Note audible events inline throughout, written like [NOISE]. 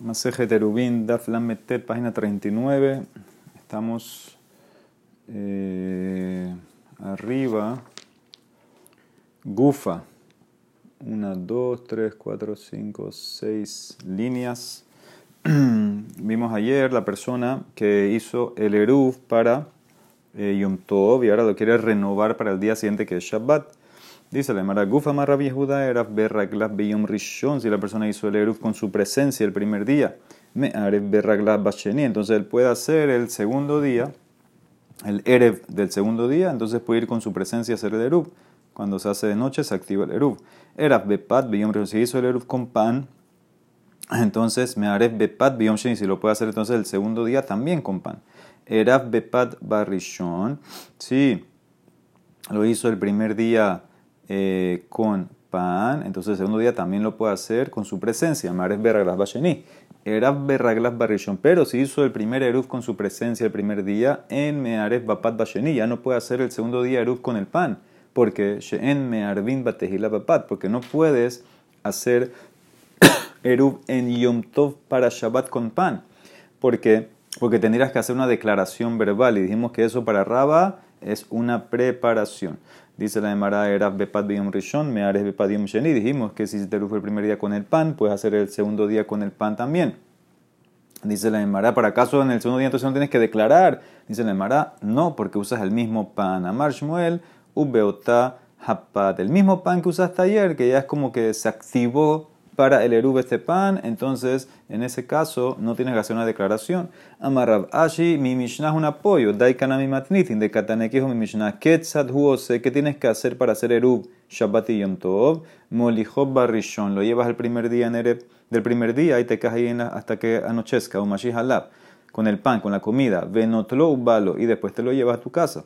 Maseje Terubin, Daf Lametet, página 39. Estamos eh, arriba. Gufa. Una, dos, tres, cuatro, cinco, seis líneas. [CLEARS THROAT] Vimos ayer la persona que hizo el Eruv para eh, Yom Tov y ahora lo quiere renovar para el día siguiente que es Shabbat. Dice la Mara Gufa Marra Judá era Rishon, si la persona hizo el Eruv con su presencia el primer día, me Aref Berraglas Basheni, entonces él puede hacer el segundo día, el Erev del segundo día, entonces puede ir con su presencia a hacer el Eruv. Cuando se hace de noche se activa el Eruv. Eraf Bepat Beyom Rishon, si hizo el Eruv con pan, entonces me Aref Bepat Beyom Sheni, si lo puede hacer entonces el segundo día también con pan. Eraf Bepat Barishon, si lo hizo el primer día eh, con pan, entonces el segundo día también lo puede hacer con su presencia. Mares berraglas basheni. Berraglas barishon, pero si hizo el primer eruf con su presencia el primer día, en meares bapat basheni, ya no puede hacer el segundo día eruf con el pan, porque en mearvin batejila bapat, porque no puedes hacer [COUGHS] eruf en yom tov para Shabbat con pan, porque porque tendrías que hacer una declaración verbal y dijimos que eso para Raba es una preparación. Dice la Emara, era Bepat Biyom Rishon, Meares Bepat Biyom Sheni. Dijimos que si te fue el primer día con el pan, puedes hacer el segundo día con el pan también. Dice la Emara, para acaso en el segundo día entonces no tienes que declarar. Dice la Emara, no, porque usas el mismo pan. Amar Shmuel, Ubeota Hapat. El mismo pan que usaste ayer, que ya es como que se activó para el Erub este pan, entonces en ese caso no tienes que hacer una declaración. Amarrab Ashi, mi Mishnah un apoyo. Daikanami matnitin, de Kataneki mi Mishnah. Ketzad huose, ¿qué tienes que hacer para hacer Erub? Shabbat y Yom Tov. Molijob barrishon, lo llevas el primer día en Ereb, del primer día y te quedas ahí hasta que anochezca. Umashi halab, con el pan, con la comida. Venotlo ubalo, y después te lo llevas a tu casa.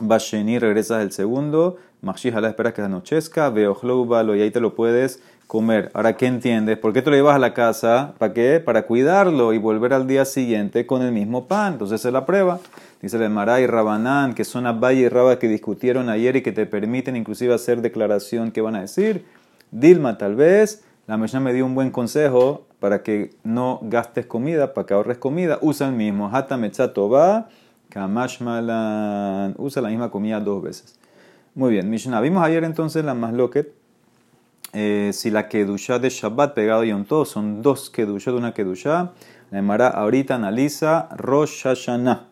Basheni, regresas el segundo. Mashi halab, esperas que anochezca. Veojlo ubalo, y ahí te lo puedes comer. Ahora, ¿qué entiendes? ¿Por qué te lo llevas a la casa? ¿Para qué? Para cuidarlo y volver al día siguiente con el mismo pan. Entonces, es la prueba. Dice el Mará y Rabanán, que son Abay y Raba que discutieron ayer y que te permiten inclusive hacer declaración. ¿Qué van a decir? Dilma, tal vez. La Mishnah me dio un buen consejo para que no gastes comida, para que ahorres comida. Usa el mismo. Hata va kamashmalan. Usa la misma comida dos veces. Muy bien, Mishnah. Vimos ayer entonces la masloquet eh, si la Kedusha de Shabbat pegado a Yom Tov son dos Kedusha de una Kedusha, la Emara ahorita analiza Rosh Hashanah.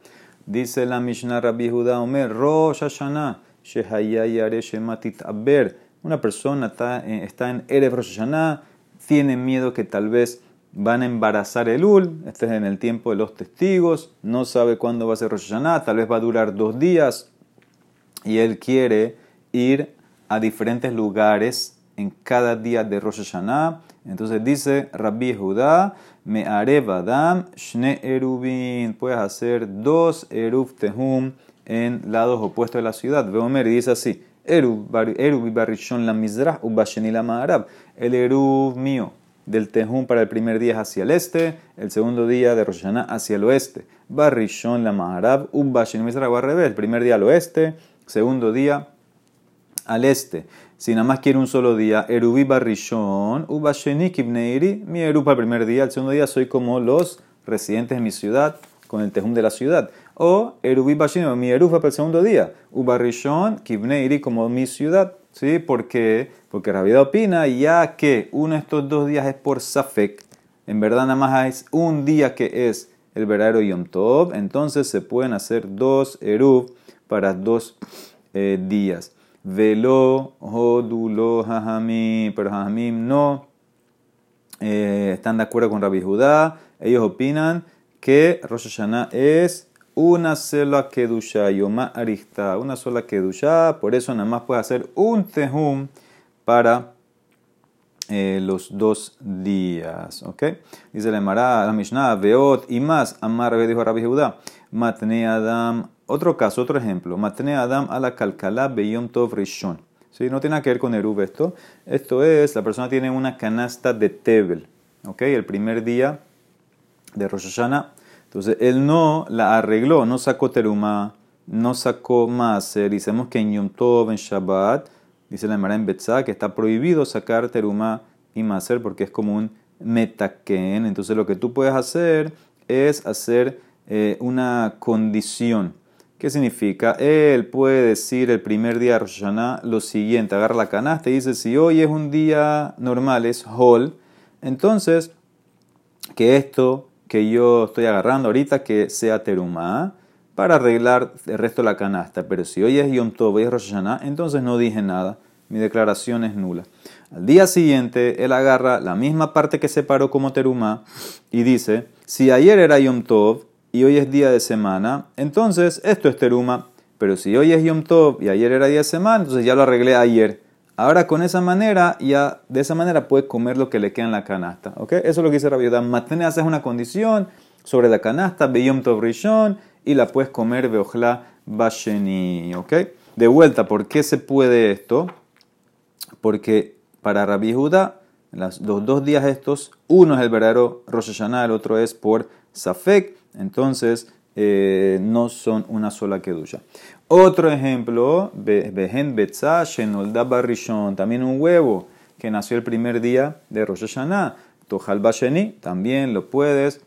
Dice la Mishnah Rabbi Judá Omer, Rosh Hashanah, Shematit Aber. Una persona está, eh, está en Erev Rosh tiene miedo que tal vez van a embarazar el Ul, este es en el tiempo de los testigos, no sabe cuándo va a ser Rosh Hashanah, tal vez va a durar dos días, y él quiere ir a diferentes lugares en cada día de Rosh Hashanah. Entonces dice Rabbi Judá, me adam shne erubin. Puedes hacer dos eruv tehum en lados opuestos de la ciudad. Veomer dice así, eruv barishon la mizrah ubasheni la ma'arab. El eruv mío del tehum para el primer día es hacia el este, el segundo día de Rosh Hashanah hacia el oeste. Barishon la ma'arab ubasheni mizrah al revés. El primer día al oeste, segundo día al este. Si nada más quiere un solo día, Erubi Barrishon, Ubasheni Kibneiri, mi Erupa el primer día, el segundo día soy como los residentes de mi ciudad, con el tejum de la ciudad. O Erubi Basheni, mi Erupa para el segundo día, Ubarrishon Kibneiri como mi ciudad. ¿Sí? Porque, porque vida opina, ya que uno de estos dos días es por Safek, en verdad nada más es un día que es el verdadero Yom Tov, entonces se pueden hacer dos Erub para dos eh, días. Velo, Hodulo, Jajamim, pero Jajamim no eh, están de acuerdo con Rabbi Judá. Ellos opinan que Rosh Hashanah es una sola Kedusha, Yoma Arista, una sola Kedusha, por eso nada más puede hacer un Tehum para eh, los dos días. ¿ok? Dice la Emara, la Mishnah, Veot y más, Amar dijo Rabbi Judá, Matne Adam otro caso, otro ejemplo. Matne Adam a la calcala beyom tov rishon. ¿Sí? No tiene que ver con Erub esto. Esto es, la persona tiene una canasta de Tebel. ¿Ok? El primer día de Rosh Hashanah. Entonces, él no la arregló, no sacó teruma, no sacó maser. Dicemos que en Yom Tov, en Shabbat, dice la Emara en Betzah, que está prohibido sacar teruma y maser porque es como un metaken. Entonces lo que tú puedes hacer es hacer eh, una condición. ¿Qué significa? Él puede decir el primer día de Rosh lo siguiente, agarra la canasta y dice, si hoy es un día normal, es hol, entonces que esto que yo estoy agarrando ahorita que sea terumá para arreglar el resto de la canasta. Pero si hoy es Yom Tov, hoy es Rosh entonces no dije nada. Mi declaración es nula. Al día siguiente, él agarra la misma parte que separó como terumá y dice, si ayer era Yom Tov y hoy es día de semana, entonces esto es teruma. Pero si hoy es Yom Tov y ayer era día de semana, entonces ya lo arreglé ayer. Ahora con esa manera, ya de esa manera puede comer lo que le queda en la canasta. ¿ok? Eso es lo que dice Rabbi Matene haces una condición sobre la canasta, Beyom Tov Rishon, y la puedes comer Beojla Basheni. ¿ok? De vuelta, ¿por qué se puede esto? Porque para Rabbi Judá, los dos días estos, uno es el verdadero Rosh Hashanah, el otro es por Safek, entonces eh, no son una sola kedusha. Otro ejemplo, Behen también un huevo que nació el primer día de Rosh Hashanah. Tojal también lo puedes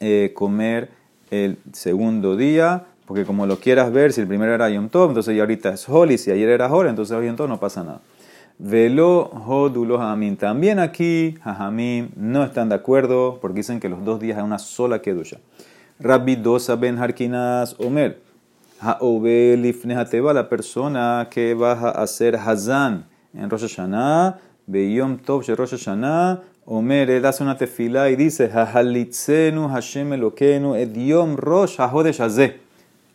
eh, comer el segundo día, porque como lo quieras ver, si el primero era Yom Tov, entonces ya ahorita es Hol, y si ayer era Hol, entonces Yom Tov no pasa nada. Velo Hodulo Hamim. También aquí, Hamim no están de acuerdo porque dicen que los dos días hay una sola kedusha. Rabbi Dosa ben Harkinas Omer. Ha'obelifnehateva, la persona que va a hacer Hazan en Rosh Hashanah, Beyom Tov de Rosh Hashanah, Omer, él hace una tefila y dice, Hahalitzenu Hashem Elokenu Ediom Rosh Hahodesh Hazeh.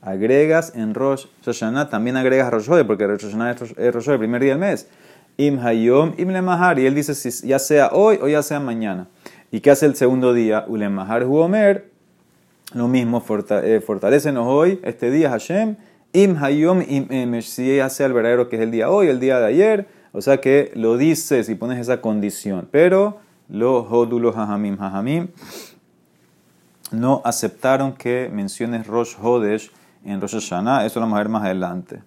Agregas en Rosh Hashanah, también agregas Rosh Hashanah, porque Rosh Hashanah es Rosh el primer día del mes. Im Hayom, Im Lemahar, y él dice, ya sea hoy o ya sea mañana. ¿Y qué hace el segundo día? Ulemahar Huomer, lo mismo, eh, fortalecenos hoy, este día Hashem, im hayom im emesh, si ya sea el verdadero que es el día hoy, el día de ayer, o sea que lo dices y pones esa condición, pero los hodulos hajamim hajamim no aceptaron que menciones Rosh Hodesh en Rosh Hashanah, eso lo vamos a ver más adelante.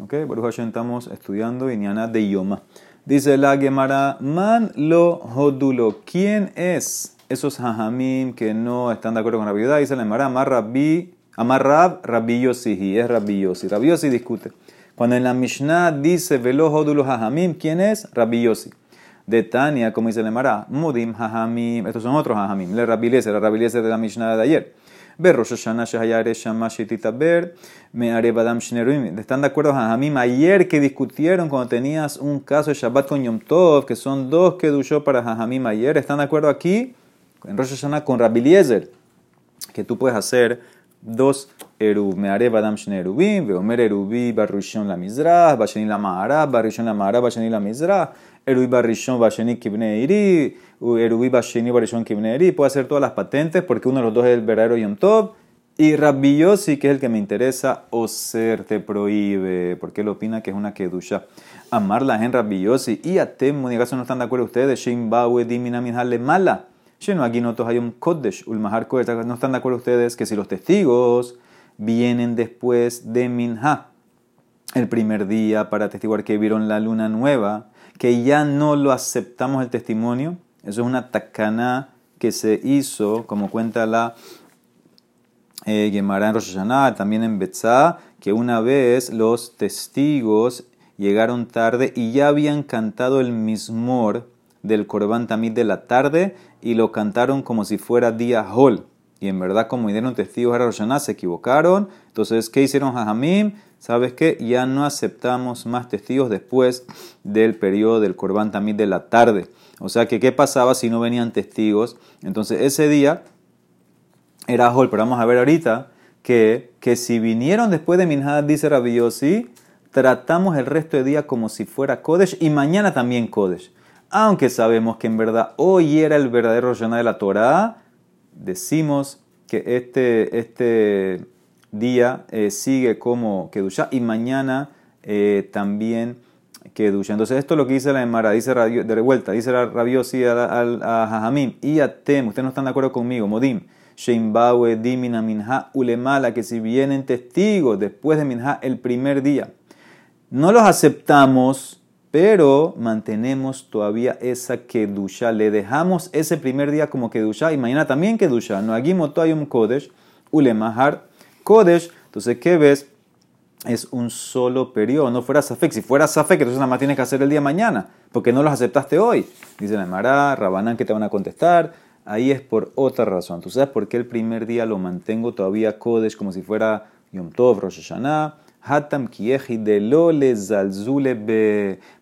Ok, por Hashem estamos estudiando Inyana de Yoma. Dice la Gemara, man lo hodulo, ¿quién es? esos hajamim que no están de acuerdo con la viuda, dice la Emara, Amar Rabbi, Amar Rab, Rabbi Yossi, es Rabbi Yossi. Rabbi discute. Cuando en la Mishnah dice velo hodulos hajamim, ¿quién es? Rabbi. De Tania, como dice la Emara, Mudim hajamim, estos son otros hajamim, le el Rabbi Eliezer de la Mishnah de ayer. ¿Están de acuerdo, Hajamim? Ayer que discutieron cuando tenías un caso de Shabbat con Yom Tov, que son dos que duchó para Hajamim ayer, ¿están de acuerdo aquí? en Rosh Hashanah con Rabbi que tú puedes hacer dos erub, me haré badam erubim, veomer erubi barrishon la mizrah, basheni la ma'ara, barrishon la ma'ara, basheni la mizrah, erubi barrishon basheni kibne iri, erubi basheni barrishon kibne iri, puede hacer todas las patentes porque uno de los dos es el verdadero Yom Tov, y Rabbi Yossi, que es el que me interesa, o ser te prohíbe, porque él opina que es una kedusha. Amarla en Rabbi Yossi, y a Temo, en caso no están de acuerdo ustedes, Shin Bawe dimina le No están de acuerdo ustedes que si los testigos vienen después de Minha, el primer día para testiguar que vieron la luna nueva, que ya no lo aceptamos el testimonio. Eso es una takana que se hizo, como cuenta la eh, Gemara en Rosh también en Betzá, que una vez los testigos llegaron tarde y ya habían cantado el mismor del Corban Tamid de la tarde y lo cantaron como si fuera día Hol. Y en verdad, como dieron testigos a Roshaná, se equivocaron. Entonces, ¿qué hicieron Jajamim? ¿Sabes qué? Ya no aceptamos más testigos después del periodo del Corban Tamid de la tarde. O sea, que ¿qué pasaba si no venían testigos? Entonces, ese día era Hol. Pero vamos a ver ahorita que, que si vinieron después de Minhad, dice Rabbi tratamos el resto de día como si fuera Kodesh y mañana también Kodesh aunque sabemos que en verdad hoy era el verdadero Rosh de la Torah, decimos que este, este día eh, sigue como Kedusha y mañana eh, también Kedusha. Entonces, esto es lo que dice la Emara, dice de revuelta, dice la Rabiosi a, a, y a Tem, ustedes no están de acuerdo conmigo, Modim. Sheimbawe, Dimina, Minha, Ulemala, que si vienen testigos después de Minha el primer día, no los aceptamos pero mantenemos todavía esa kedusha. Le dejamos ese primer día como kedusha y mañana también kedusha. No agimo un kodesh, ulemahar kodesh. Entonces, ¿qué ves? Es un solo periodo, no fuera safek. Si fuera safek, entonces nada más tienes que hacer el día mañana, porque no los aceptaste hoy. Dice la Emara, Rabanán, que te van a contestar. Ahí es por otra razón. ¿Tú sabes por qué el primer día lo mantengo todavía kodesh como si fuera Yom Tov, Rosh Hashanah? Hatam de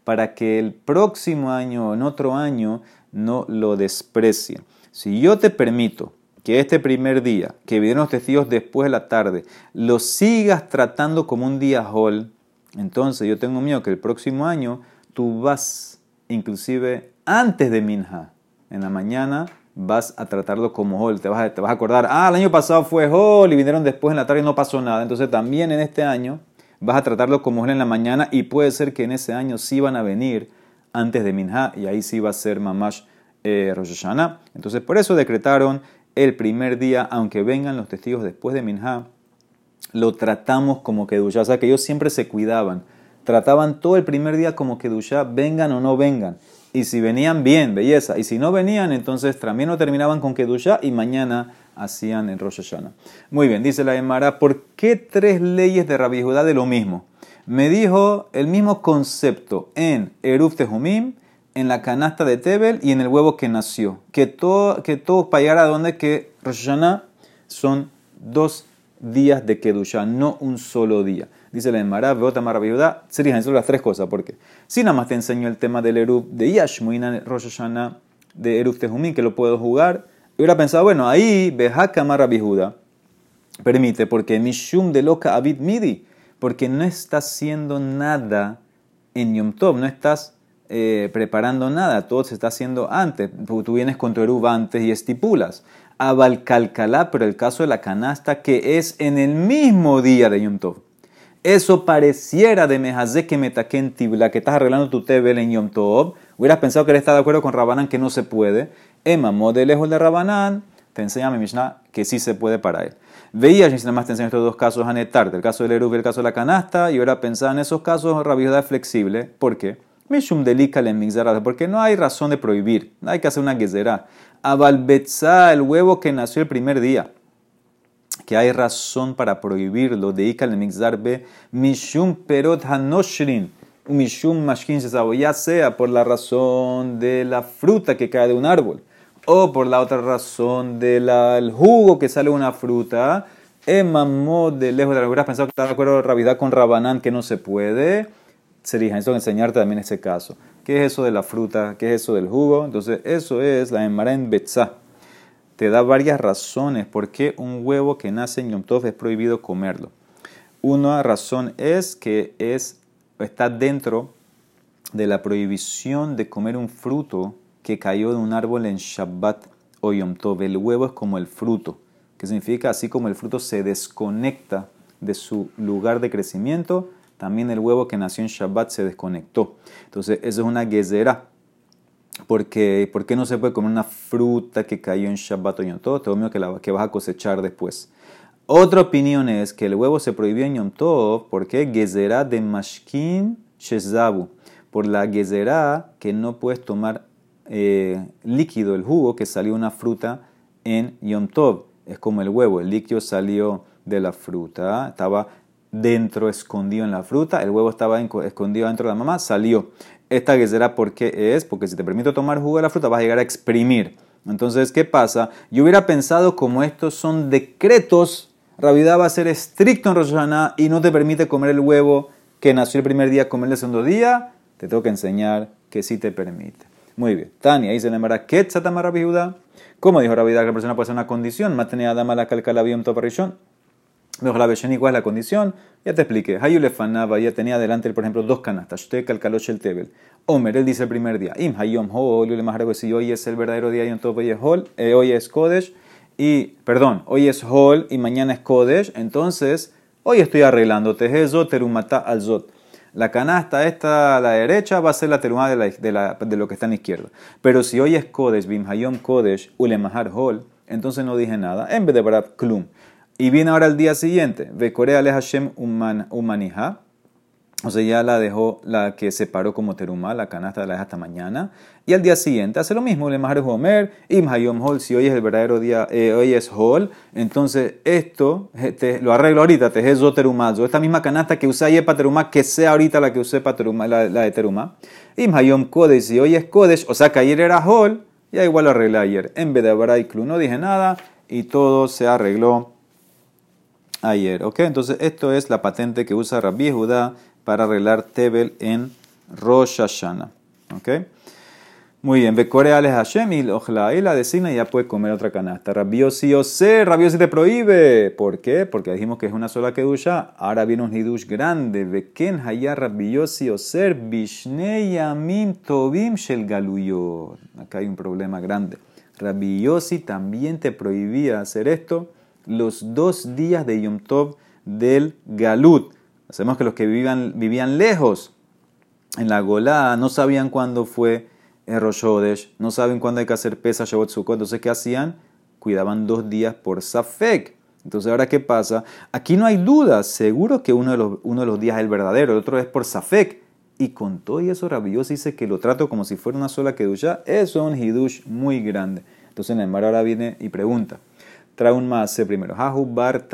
para que el próximo año o en otro año no lo desprecie. Si yo te permito que este primer día, que vinieron los testigos después de la tarde, lo sigas tratando como un día hall, entonces yo tengo miedo que el próximo año tú vas, inclusive antes de Minha, en la mañana, vas a tratarlo como hall. Te vas, a, te vas a acordar, ah, el año pasado fue hall y vinieron después en la tarde y no pasó nada. Entonces también en este año vas a tratarlo como hall en la mañana y puede ser que en ese año sí van a venir antes de Minha y ahí sí va a ser Mamash eh. Entonces por eso decretaron el primer día, aunque vengan los testigos después de Minha, lo tratamos como Kedusha. O sea que ellos siempre se cuidaban. Trataban todo el primer día como Kedusha, vengan o no vengan. Y si venían, bien, belleza. Y si no venían, entonces también lo terminaban con Kedusha y mañana hacían en Rosh Hashanah. Muy bien, dice la Emara, ¿por qué tres leyes de Rabbi Judá de lo mismo? Me dijo el mismo concepto en Eruf Tehumim, en la canasta de Tebel y en el huevo que nació. Que todo, que todo para a donde que Rosh Hashanah son dos días de Kedusha, no un solo día. Dice la Emara, Beota Maravilluda, serían solo las tres cosas, porque si nada más te enseño el tema del Erub de Yashmuina Rosh Hashanah de Erub Tehumim, que lo puedo jugar, hubiera pensado, bueno, ahí Behaka Maravilluda permite, porque Mishum de Loca Abid Midi, porque no estás haciendo nada en Yom Tov, no estás eh, preparando nada, todo se está haciendo antes, tú vienes con tu Erub antes y estipulas. Abalcalcalá, pero el caso de la canasta, que es en el mismo día de Yom Tov. Eso pareciera de Mejazé que metaquen tibla, que estás arreglando tu tebel en Yom Tov. Hubieras pensado que él está de acuerdo con Rabanán que no se puede. Emma, de lejos de Rabanán, te enseña mi Mishnah que sí se puede para él. Veías, y nada más te enseño estos dos casos Anetar, el caso del Erub y el caso de la canasta, y ahora pensaba en esos casos, Rabbi flexible. ¿Por qué? Mishum delika le porque no hay razón de prohibir, no hay que hacer una gezerá. Abalbetza, el huevo que nació el primer día, que hay razón para prohibirlo, de Ikal Mixarbe, Mishum Perot Hanoshrin, Mishum Mashkin ya sea por la razón de la fruta que cae de un árbol, o por la otra razón del jugo que sale una fruta, Emamod de lejos de la hubieras pensado que está de acuerdo Ravidad con Rabanán que no se puede serija. Eso enseñarte también ese caso. ¿Qué es eso de la fruta? ¿Qué es eso del jugo? Entonces, eso es la emara en. Te da varias razones por qué un huevo que nace en Yom Tov es prohibido comerlo. Una razón es que es, está dentro de la prohibición de comer un fruto que cayó de un árbol en Shabbat o Yom Tov. El huevo es como el fruto, que significa así como el fruto se desconecta de su lugar de crecimiento, también el huevo que nació en Shabbat se desconectó. Entonces, eso es una gezerá. Porque, ¿Por qué no se puede comer una fruta que cayó en Shabbat o Yom Tov? Te que, la, que vas a cosechar después. Otra opinión es que el huevo se prohibió en Yom Tov porque gezerá de mashkin shezabu. Por la gezerá que no puedes tomar eh, líquido, el jugo que salió una fruta en Yom Tov. Es como el huevo, el líquido salió de la fruta, estaba dentro, escondido en la fruta, el huevo estaba escondido dentro de la mamá, salió. Esta será por qué es, porque si te permito tomar jugo de la fruta vas a llegar a exprimir. Entonces, ¿qué pasa? Yo hubiera pensado como estos son decretos, Ravidad va a ser estricto en Rosh y no te permite comer el huevo que nació el primer día, comer el segundo día, te tengo que enseñar que sí te permite. Muy bien. Tania, ahí se llamará Ketzatama Rabihuda. ¿Cómo dijo Ravidad que la persona puede hacer una condición? Matenia Dama la calcalabium toparishon. Mejor la ¿cuál es la condición? Ya te expliqué. Hayulefanaba ya tenía delante, por ejemplo, dos canastas. Shte calcalosh el tebel. Omer, él dice el primer día. Im hayom le si hoy es el verdadero día, y entonces hoy es hol, eh, hoy es kodesh. Y, perdón, hoy es hol y mañana es kodesh. Entonces, hoy estoy arreglando. Tejezo terumata al zot. La canasta esta a la derecha va a ser la teruma de, lo que está a la izquierda. Pero si hoy es kodesh, bim hayom kodesh, ulemahar hol, entonces no dije nada. En vez de para klum. Y viene ahora el día siguiente. Ve Corea le Hashem umanija. O sea, ya la dejó, la que separó como terumá, la canasta la deja hasta mañana. Y al día siguiente hace lo mismo, le majar homer, im hayom hol, si hoy es el verdadero día, eh, hoy es hol, entonces esto, te, lo arreglo ahorita, te es terumazo. Esta misma canasta que usé ayer para terumá, que sea ahorita la que usé para terumá, la, de terumá. Im hayom kodesh, si hoy es kodesh, o sea que ayer era hol, ya igual lo arreglé ayer. En vez de Braiklu no dije nada y todo se arregló ayer. ¿Ok? Entonces esto es la patente que usa Rabbi Judá para arreglar Tebel en Rosh Hashanah. Muy bien, Becore Alex Hashem y la decina y ya puede comer otra canasta. Rabiosi Ose, Rabiosi te prohíbe. ¿Por qué? Porque dijimos que es una sola kedusha. Ahora viene un hidush grande. Beken Haya Rabiosi Oser Bishnei Yamim Tobim Shel Galuyot. Acá hay un problema grande. Rabiosi también te prohibía hacer esto los dos días de Yom Tov del Galut. Hacemos que los que vivían, vivían lejos en la Golá no sabían cuándo fue el Rosh no saben cuándo hay que hacer pesa Shabbat Sukkot. Entonces, ¿qué hacían? Cuidaban dos días por Safek. Entonces, ¿ahora qué pasa? Aquí no hay duda. Seguro que uno de los, uno de los días es el verdadero, el otro es por Safek. Y con todo y eso, Rabbios dice que lo trato como si fuera una sola Kedusha. Eso es un Hidush muy grande. Entonces, Neymar ahora viene y pregunta. Trae un más primero. Hahu Bar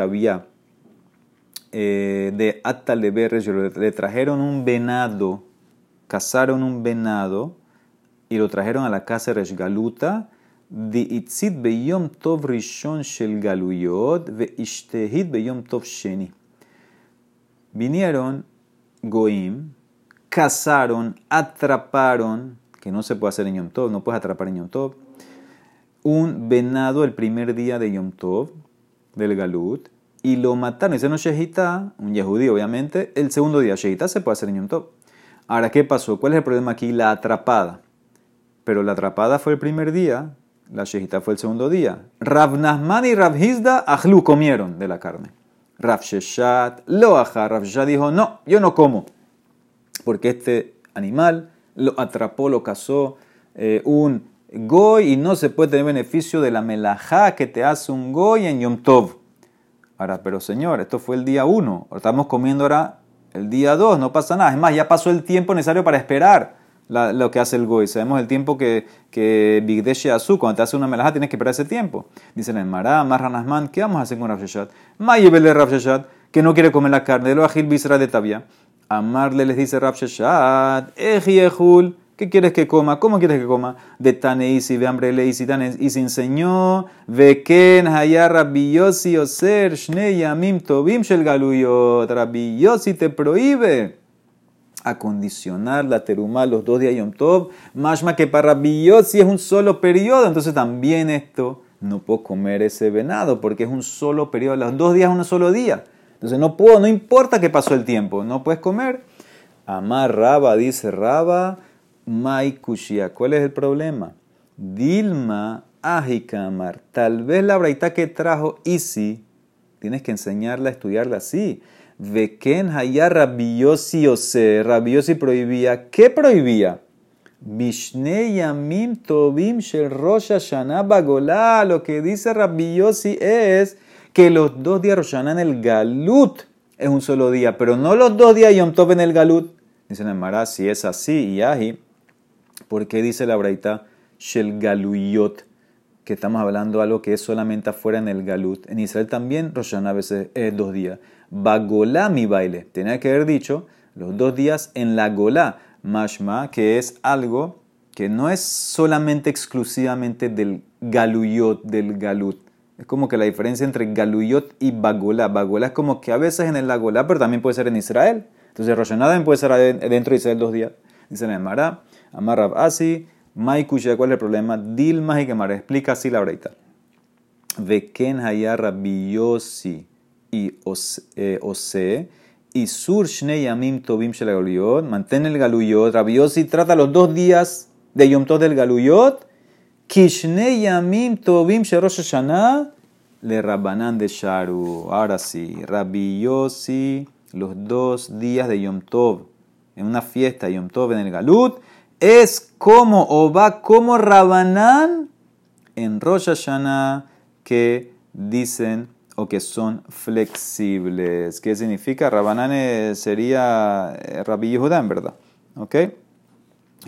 eh, de Ataleber, le trajeron un venado, cazaron un venado y lo trajeron a la casa de Reshgaluta. Di itzit beyom tov rishon shel galuyot ve ishtehit beyom tov sheni. Vinieron goim, cazaron, atraparon, que no se puede hacer en Yom Tov, no puedes atrapar en Yom Tov, un venado el primer día de Yom Tov, del Galut, y lo mataron. No Shehita, un Yehudí obviamente, el segundo día. Shehita se puede hacer en Yom Tov. Ahora, ¿qué pasó? ¿Cuál es el problema aquí? La atrapada. Pero la atrapada fue el primer día, la Shehita fue el segundo día. Rav Nahman y Rav Hizda, Ahlu, comieron de la carne. Rav Sheshat, lo Rav Sheshat dijo, no, yo no como. Porque este animal lo atrapó, lo cazó eh, un goy y no se puede tener beneficio de la melajá que te hace un goy en Yom Tov. Ahora, pero señor, esto fue el día 1, estamos comiendo ahora el día 2, no pasa nada. Es más, ya pasó el tiempo necesario para esperar lo que hace el goy. Sabemos el tiempo que, que Bigdesh Azu, cuando te hace una melajá, tienes que esperar ese tiempo. Dicen en Mará, Marranasman, ¿qué vamos a hacer con Rav Sheshat? Mayebele Rav Sheshat, que no quiere comer la carne, lo agil bisra de Tabia. Amarle les dice Rav Sheshat, Ejiehul, ¿Qué quieres que coma? ¿Cómo quieres que coma? De Taneisi, ve hambre leisi, y se enseñó, Veken hayar rabbiyosi oser, shnei yamim tobim shel galuyot. Te prohíbe acondicionar la terumá los dos días Yom Tov, más que para Rabbiyosi es un solo periodo, entonces también esto no puedo comer ese venado porque es un solo periodo, los dos días es un solo día. Entonces no puedo, no importa que pasó el tiempo, no puedes comer. Amar Raba, dice Raba, Mai ¿Cuál es el problema? Dilma Ajikamar. Tal vez la braita que trajo Isi, tienes que enseñarla a estudiarla así. Veken haya rabiosi ose. Rabiosi prohibía. ¿Qué prohibía? Mishnei yamim tobim shel Rosh Hashanah bagolá. Lo que dice rabiosi es que los dos días Rosh en el Galut es un solo día, pero no los dos días Yom Tov en el Galut. Dicen en Mará, si es así, y Aji, ¿Por qué dice la braita Shel Galuyot? Que estamos hablando de algo que es solamente afuera en el Galut. En Israel también Roshan a veces es dos días. Bagolá mi baile. Tenía que haber dicho los dos días en la Golá. Mashma, que es algo que no es solamente exclusivamente del Galuyot, del Galut. Es como que la diferencia entre Galuyot y Bagolá. Bagolá es como que a veces en el Golá, pero también puede ser en Israel. Entonces Rosh puede ser dentro de Israel dos días. Dice en el Mará. Amar Asi, Maikushia, ¿cuál es el problema? Dilma y Gemara, explica así la breita. Veken haya Rabbiyosi y eh, Ose, y Sur Shnei Yamim Tobim Shelagoluyot, mantén el Galuyot, Rabbiyosi trata los dos días de Yom Tov del Galuyot, Kishnei Yamim Tobim Sherosh Hashanah, le Rabbanan de Sharu. Ahora sí, Rabbiyosi, los dos días de Yom Tov, en una fiesta Yom Tov en el Galut, es como o va como Rabanán en Rosh Hashanah que dicen o que son flexibles. ¿Qué significa? Rabanán sería eh, Rabbi Yehuda, en verdad. ¿Ok?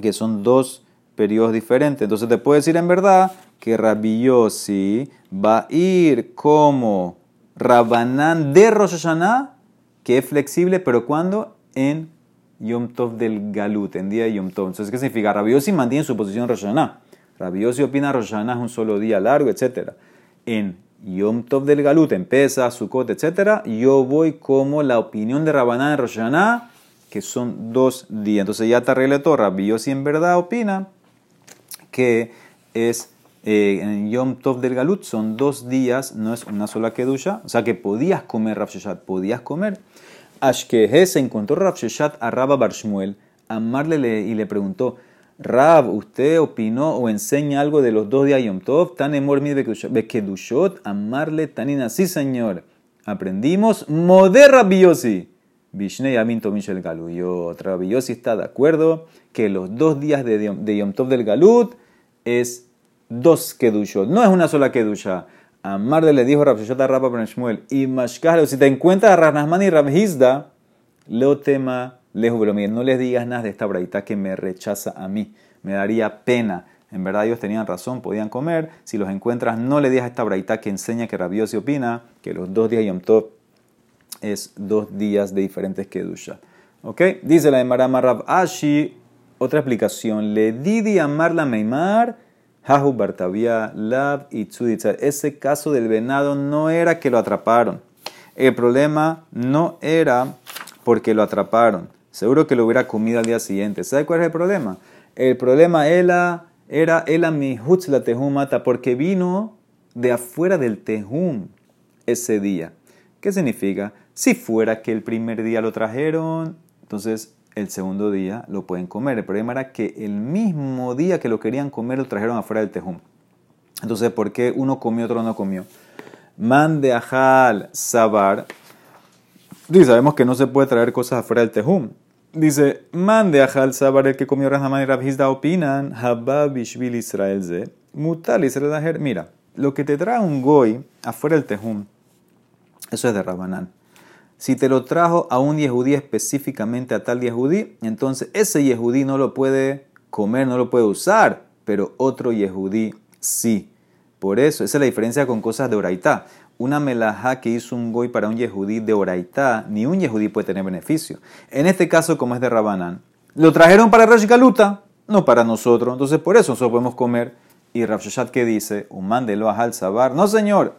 Que son dos periodos diferentes. Entonces te puedo decir en verdad que Rabbi Yossi va a ir como Rabanán de Rosh Hashanah, que es flexible, pero ¿cuándo? En Yom Tov del Galut, en día de Yom Tov. Entonces, ¿qué significa? Rabbi Yossi mantiene su posición Rosh Hashanah. Rabbi Yossi opina Rosh es un solo día largo, etc. En Yom Tov del Galut, en Pesa, Sukkot, etc. Yo voy como la opinión de Rabanán en Rosh que son dos días. Entonces ya te arreglé todo. Rabbi Yossi en verdad opina que es eh, en Yom Tov del Galut son dos días, no es una sola kedusha, o sea que podías comer Rav podías comer. Ashkehe se encontró Rav a Rabba Barshmuel, amarle y le preguntó, Rab, ¿usted opinó o enseña algo de los dos días Yom Tov? Tan emor bekedushot, amarle tanin así, señor. Aprendimos moder Rabbi Vishnei Aminto Michel Galut. Yo, Rabbi está de acuerdo que los dos días de, de Yom Tov del Galut es dos kedushot. No es una sola kedusha. Amarle le dijo Rabsheshat a Rabba Ben Shmuel, y Mashkahlo, si te encuentras a Ranasman y Rabhizda, lo tema lejos, no les digas nada de esta braita que me rechaza a mí. Me daría pena. En verdad ellos tenían razón, podían comer. Si los encuentras, no le digas esta braita que enseña que Rabiosi opina que los dos días de Yom Tov es dos días de diferentes kedusha. ¿Ok? Dice la de Marama Rab Ashi, otra explicación. Le di amar la Meimar Hahu Bartavia, Lab y Ese caso del venado no era que lo atraparon. El problema no era porque lo atraparon. Seguro que lo hubiera comido al día siguiente. ¿Sabe cuál es el problema? El problema era, era el amihutz la tejumata porque vino de afuera del tejum ese día. ¿Qué significa? Si fuera que el primer día lo trajeron, entonces el segundo día lo pueden comer. El problema era que el mismo día que lo querían comer lo trajeron afuera del tejum. Entonces, ¿por qué uno comió, otro no comió? Man de ajal sabar. Dice, sabemos que no se puede traer cosas afuera del tejum. Dice, man de ajal sabar, el que comió Rahman y Rabhizda opinan, habab ishvil Israel ze, mutal Israel Mira, lo que te trae un goy afuera del tejum, eso es de Rabanán. Si te lo trajo a un yehudí específicamente a tal yehudí, entonces ese yehudí no lo puede comer, no lo puede usar, pero otro yehudí sí. Por eso, esa es la diferencia con cosas de oraitá. Una melajá que hizo un goy para un yehudí de oraitá, ni un yehudí puede tener beneficio. En este caso, como es de Rabanán, lo trajeron para Rashi no para nosotros. Entonces, por eso nosotros podemos comer. Y Rav que dice, un mandelo a. No, señor.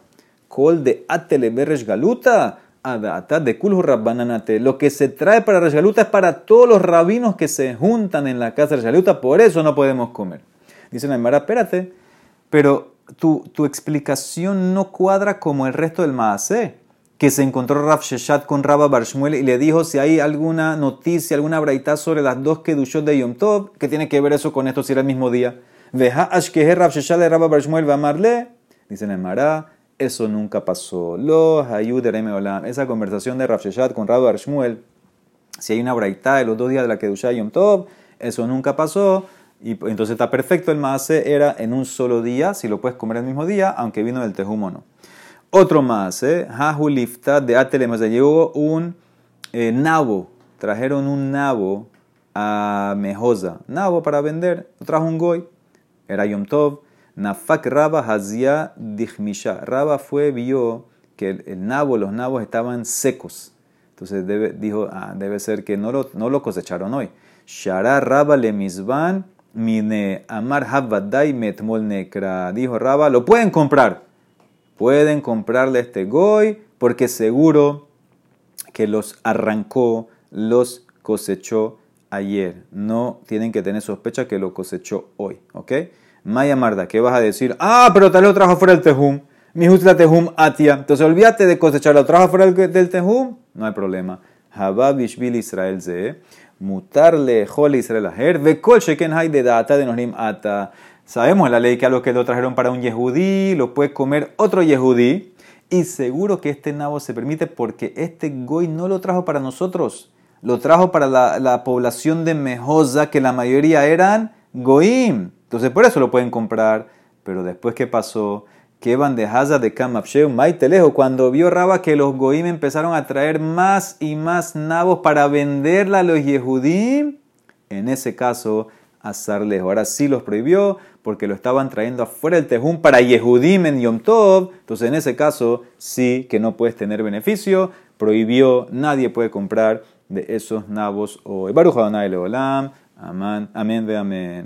Col de atele galuta de kulhu rabbananate. Lo que se trae para Reshaluta es para todos los rabinos que se juntan en la casa de Reshaluta, por eso no podemos comer. Dice la espérate, pero tu, tu, explicación no cuadra como el resto del Maasé, que se encontró Rav Sheshat con Rabba Barshmuel y le dijo si hay alguna noticia, alguna braita sobre las dos kedushot de Yom Tov, que tiene que ver eso con esto si era el mismo día. Veja Ashkehe Rav Sheshat de Rabba Barshmuel va amarle, dice eso nunca pasó. Los Olam. Esa conversación de Rav con Rav Shmuel, si hay una braita de los dos días de la Kedushá Yom Tov, eso nunca pasó. Y entonces está perfecto el maase, era en un solo día, si lo puedes comer el mismo día, aunque vino del Tejum o no. Otro maase, Hahu Lifta de Atelem, llegó un eh, nabo, trajeron un nabo a Mejosa, nabo para vender, trajo un goy, era Yom Tov, Nafak Raba Hazia Dichmisha. Raba fue, vio que el, nabo, los nabos estaban secos. Entonces debe, dijo, ah, debe ser que no lo, no lo cosecharon hoy. Shara Raba le misban mine amar habadai metmol nekra. Dijo Raba, lo pueden comprar. Pueden comprarle este goy porque seguro que los arrancó, los cosechó ayer. No tienen que tener sospecha que lo cosechó hoy. ¿Ok? Maya Marda, ¿qué vas a decir? Ah, pero tal vez lo trajo fuera del Tejum. Mi la Tejum atia. Entonces olvídate de cosechar, lo trajo fuera del Tejum. No hay problema. Habab Ishbil Israel ze. Mutarle Jol Israel aher. Vekol Sheken Hay de Data de Norim Ata. Sabemos la ley que a los que lo trajeron para un Yehudí, lo puede comer otro Yehudí. Y seguro que este nabo se permite porque este Goy no lo trajo para nosotros. Lo trajo para la, la población de Mejosa, que la mayoría eran Goim. Entonces por eso lo pueden comprar, pero después que pasó que van de Kamapsheu, Maitelejo, cuando vio Raba que los Goim empezaron a traer más y más nabos para venderla a los Yehudim, en ese caso, Azarles. Ahora sí los prohibió porque lo estaban trayendo afuera del Tejún para Yehudim en Yom Tov. Entonces, en ese caso, sí que no puedes tener beneficio. Prohibió, nadie puede comprar de esos nabos. O Leolam. Amén, amén, amén.